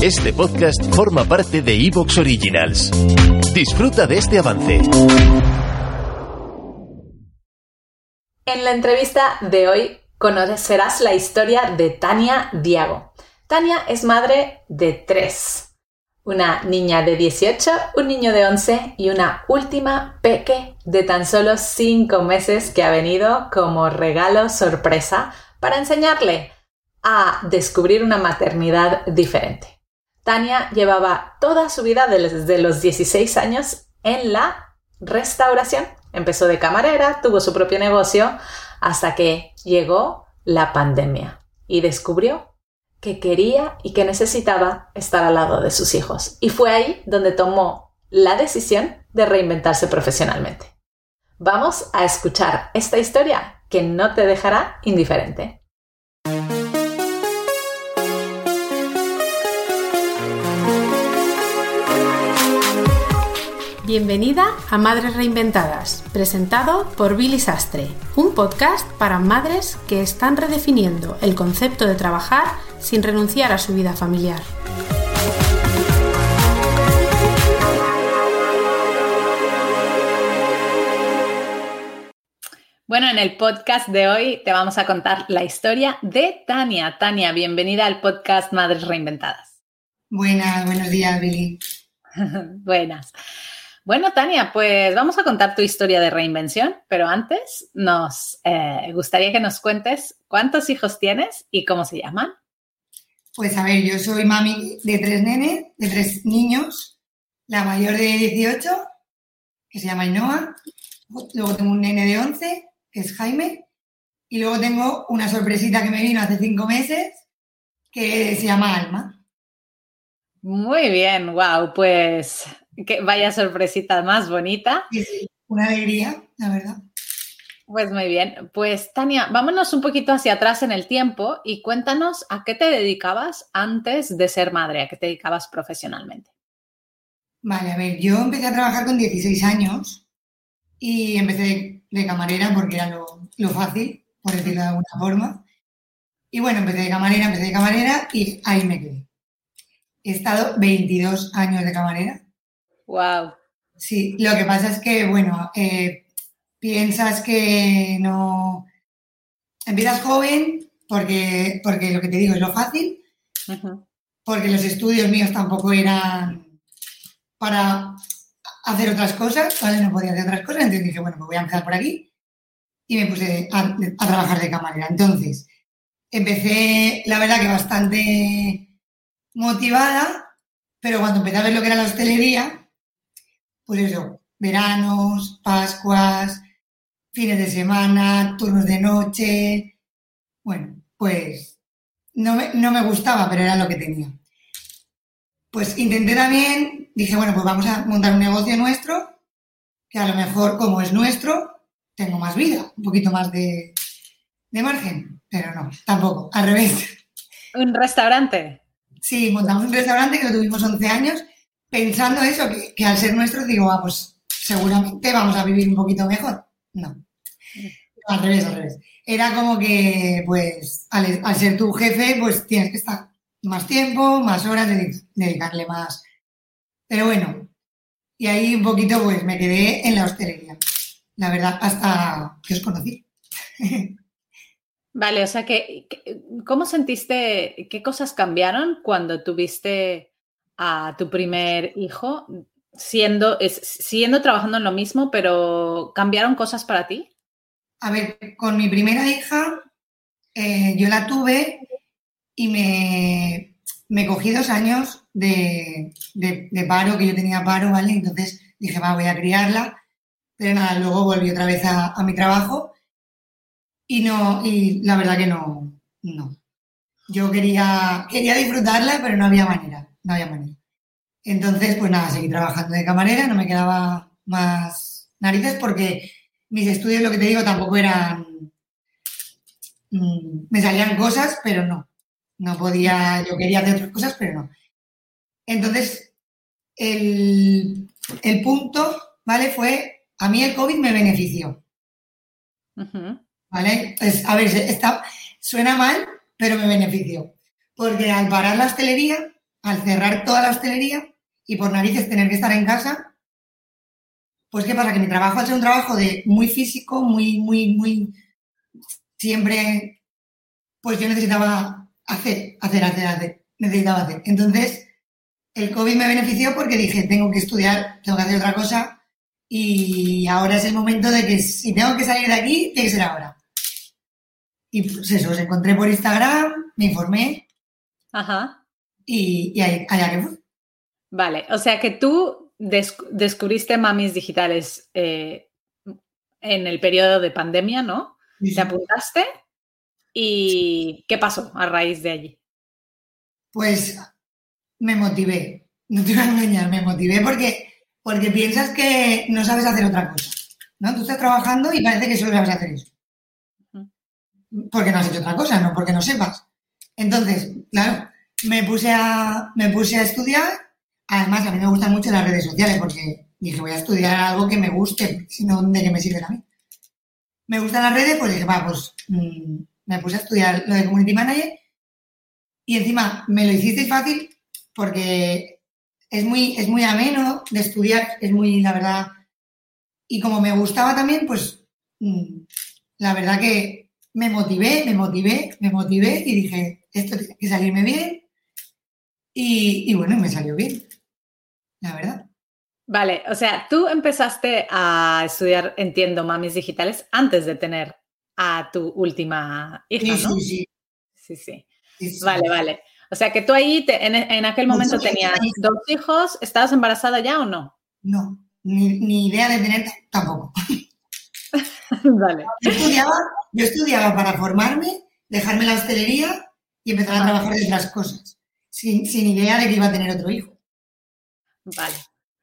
Este podcast forma parte de Evox Originals. Disfruta de este avance. En la entrevista de hoy conocerás la historia de Tania Diago. Tania es madre de tres. Una niña de 18, un niño de 11 y una última peque de tan solo 5 meses que ha venido como regalo sorpresa para enseñarle a descubrir una maternidad diferente. Tania llevaba toda su vida desde los 16 años en la restauración. Empezó de camarera, tuvo su propio negocio, hasta que llegó la pandemia y descubrió que quería y que necesitaba estar al lado de sus hijos. Y fue ahí donde tomó la decisión de reinventarse profesionalmente. Vamos a escuchar esta historia que no te dejará indiferente. Bienvenida a Madres Reinventadas, presentado por Billy Sastre, un podcast para madres que están redefiniendo el concepto de trabajar sin renunciar a su vida familiar. Bueno, en el podcast de hoy te vamos a contar la historia de Tania. Tania, bienvenida al podcast Madres Reinventadas. Buenas, buenos días, Billy. Buenas. Bueno, Tania, pues vamos a contar tu historia de reinvención, pero antes nos eh, gustaría que nos cuentes cuántos hijos tienes y cómo se llaman. Pues a ver, yo soy mami de tres nenes, de tres niños, la mayor de 18, que se llama Inoa, luego tengo un nene de 11, que es Jaime, y luego tengo una sorpresita que me vino hace cinco meses, que se llama Alma. Muy bien, wow, pues que vaya sorpresita más bonita. Sí, sí, una alegría, la verdad. Pues muy bien. Pues Tania, vámonos un poquito hacia atrás en el tiempo y cuéntanos a qué te dedicabas antes de ser madre, a qué te dedicabas profesionalmente. Vale, a ver, yo empecé a trabajar con 16 años y empecé de, camarera porque era lo, lo, fácil, por decirlo de alguna forma. Y bueno, empecé de camarera, empecé de camarera y ahí me quedé. He estado 22 años de camarera Wow. Sí, lo que pasa es que, bueno, eh, piensas que no. Empiezas joven porque, porque lo que te digo es lo fácil, porque los estudios míos tampoco eran para hacer otras cosas, ¿vale? No podía hacer otras cosas, entonces dije, bueno, pues voy a empezar por aquí y me puse a, a trabajar de camarera. Entonces, empecé, la verdad que bastante motivada, pero cuando empecé a ver lo que era la hostelería, pues eso, veranos, Pascuas, fines de semana, turnos de noche. Bueno, pues no me, no me gustaba, pero era lo que tenía. Pues intenté también, dije, bueno, pues vamos a montar un negocio nuestro, que a lo mejor como es nuestro, tengo más vida, un poquito más de, de margen, pero no, tampoco, al revés. ¿Un restaurante? Sí, montamos un restaurante que lo tuvimos 11 años pensando eso, que, al ser nuestro digo, ah, pues seguramente vamos a vivir un poquito mejor. No. Al revés, al revés. Era como que, pues, al, ser tu jefe, pues tienes que estar más tiempo, más horas, dedicarle más. Pero bueno, y ahí un poquito, pues, me quedé en la hostelería. La verdad, hasta que os conocí. Vale, o sea que, ¿cómo sentiste, qué cosas cambiaron cuando tuviste a tu primer hijo siendo, siguiendo trabajando en lo mismo, pero ¿cambiaron cosas para ti? A ver, con mi primera hija, eh, yo la tuve y me, me cogí dos años de, paro, que yo tenía paro, ¿vale? Entonces dije, va, voy a criarla. Pero nada, luego volví otra vez a, a mi trabajo y no, y la verdad que no, no. Yo quería, quería disfrutarla, pero no había manera no había manera. Entonces, pues nada, seguí trabajando de camarera, no me quedaba más narices porque mis estudios, lo que te digo, tampoco eran... Mm, me salían cosas, pero no. No podía, yo quería hacer otras cosas, pero no. Entonces, el, punto, ¿vale? Fue, a mí el COVID me benefició. ¿Vale? Pues, a ver, está, suena mal, pero me benefició. Porque al parar la hostelería, al cerrar toda la hostelería y por narices tener que estar en casa, pues ¿qué pasa? Que mi trabajo ha un trabajo de muy físico, muy, muy, muy, siempre, pues yo necesitaba hacer, hacer, hacer, hacer, necesitaba hacer. Entonces, el COVID me benefició porque dije, tengo que estudiar, tengo que hacer otra cosa y ahora es el momento de que si tengo que salir de aquí, tiene que ser ahora. Y pues eso, os encontré por Instagram, me informé. Ajá. Y, y allá que. Vale, o sea que tú descubriste mamis digitales eh, en el periodo de pandemia, ¿no? Te apuntaste y ¿qué pasó a raíz de allí? Pues me motivé, no te voy a engañar, me motivé porque, porque piensas que no sabes hacer otra cosa, ¿no? Tú estás trabajando y parece que solo sabes hacer eso. Porque no has hecho otra cosa, no porque no sepas. Entonces, claro, me puse a, me puse a estudiar. Además, a mí me gustan mucho las redes sociales porque dije, voy a estudiar algo que me guste, sino de qué me sirve a mí. Me gustan las redes, pues dije, va, pues mm, me puse a estudiar lo de Community Manager y encima me lo hiciste fácil porque es muy, es muy ameno de estudiar, es muy, la verdad, y como me gustaba también, pues mm, la verdad que me motivé, me motivé, me motivé y dije, esto tiene que salirme bien. Y, y bueno, me salió bien, la verdad. Vale, o sea, tú empezaste a estudiar, entiendo, mamis digitales antes de tener a tu última hija, ¿no? Sí, sí. Sí, sí. Vale, vale. O sea que tú ahí en, aquel momento tenías dos hijos, ¿estabas embarazada ya o no? No, ni, idea de tener tampoco. vale. Yo estudiaba, para formarme, dejarme la hostelería y empezar a trabajar en otras cosas, sin, idea de que iba a tener otro hijo. Vale.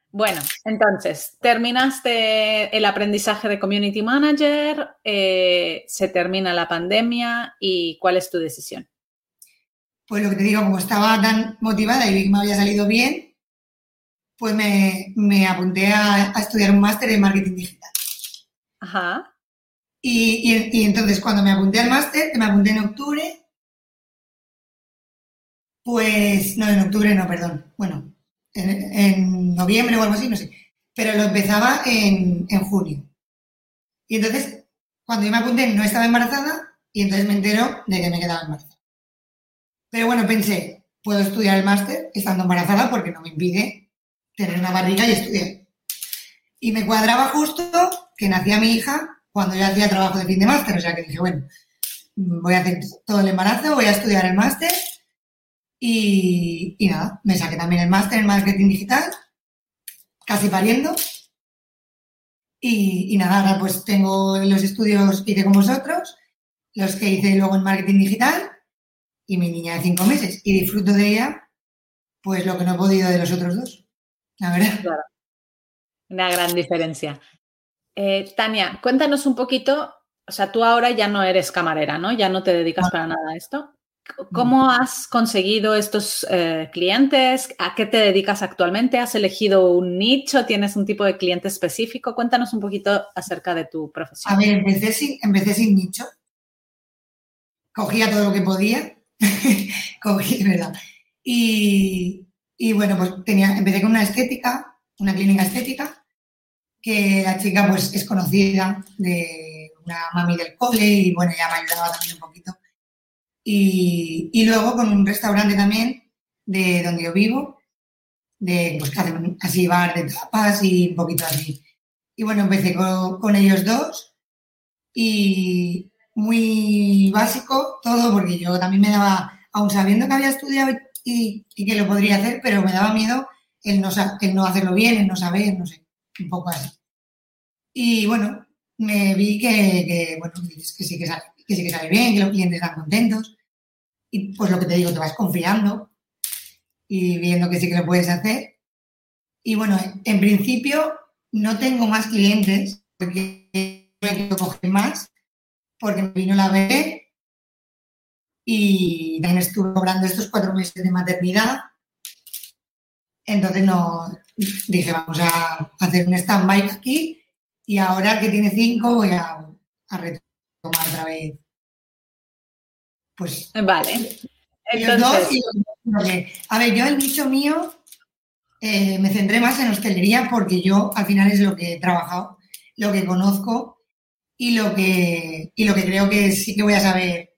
Bueno, entonces, terminaste el aprendizaje de Community Manager, eh, se termina la pandemia y ¿cuál es tu decisión? pues lo que te digo, como estaba tan motivada y vi que me había salido bien, pues me, apunté a, estudiar un máster en marketing digital. Ajá. Y, entonces cuando me apunté al máster, que me apunté en octubre, pues, no, en octubre no, perdón, bueno, en, noviembre o algo así, no sé, pero lo empezaba en, en junio. Y entonces, cuando yo me apunté, no estaba embarazada y entonces me entero de que me quedaba embarazada. Pero bueno, pensé, puedo estudiar el máster estando embarazada porque no me impide tener una barriga y estudiar. Y me cuadraba justo que nacía mi hija cuando yo hacía trabajo de fin de máster. O sea que dije, bueno, voy a hacer todo el embarazo, voy a estudiar el máster y, nada, me saqué también el máster en marketing digital, casi pariendo. Y, y, nada, ahora pues tengo los estudios que hice con vosotros, los que hice luego en marketing digital y mi niña de cinco meses y disfruto de ella, pues lo que no he podido de los otros dos, la verdad. Claro. Una gran diferencia. Eh, Tania, cuéntanos un poquito, o sea, tú ahora ya no eres camarera, ¿no? Ya no te dedicas para nada a esto. ¿Cómo has conseguido estos eh, clientes? ¿A qué te dedicas actualmente? ¿Has elegido un nicho? ¿Tienes un tipo de cliente específico? Cuéntanos un poquito acerca de tu profesión. A ver, empecé sin, empecé sin nicho. Cogía todo lo que podía cogí, ¿verdad? Y, bueno, pues tenía, empecé con una estética, una clínica estética, que la chica pues es conocida de una mami del cole y bueno, ya me ayudaba también un poquito. Y, luego con un restaurante también de donde yo vivo, de pues así bar de tapas y un poquito así. Y bueno, empecé con, con ellos dos y, muy básico todo, porque yo también me daba, aun sabiendo que había estudiado y, que lo podría hacer, pero me daba miedo el no, el no hacerlo bien, el no saber, no sé, un poco así. Y bueno, me vi que, bueno, que sí que, sale, que sí que sale bien, que los clientes están contentos. Y pues lo que te digo, te vas confiando y viendo que sí que lo puedes hacer. Y bueno, en principio no tengo más clientes porque quiero coger más, porque me vino la bebé y también estuve cobrando estos cuatro meses de maternidad. Entonces no dije, vamos a hacer un stand-by aquí y ahora que tiene cinco voy a, retomar otra vez. Pues vale. Entonces, dos a ver, yo el nicho mío eh, me centré más en hostelería porque yo al final es lo que he trabajado, lo que conozco y lo que, y lo que creo que sí que voy a saber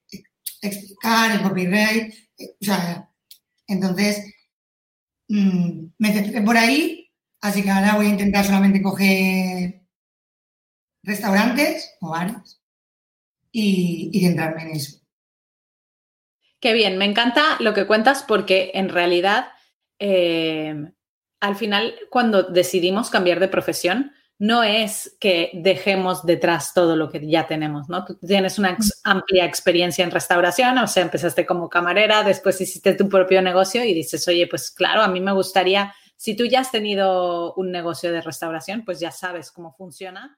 explicar, el copyright. O sea, entonces mm, me centré por ahí, así que ahora voy a intentar solamente coger restaurantes o bares y, y centrarme en eso. Qué bien, me encanta lo que cuentas porque en realidad eh, al final cuando decidimos cambiar de profesión no es que dejemos detrás todo lo que ya tenemos, ¿no? Tú tienes una amplia experiencia en restauración, o sea, empezaste como camarera, después hiciste tu propio negocio y dices, oye, pues claro, a mí me gustaría, si tú ya has tenido un negocio de restauración, pues ya sabes cómo funciona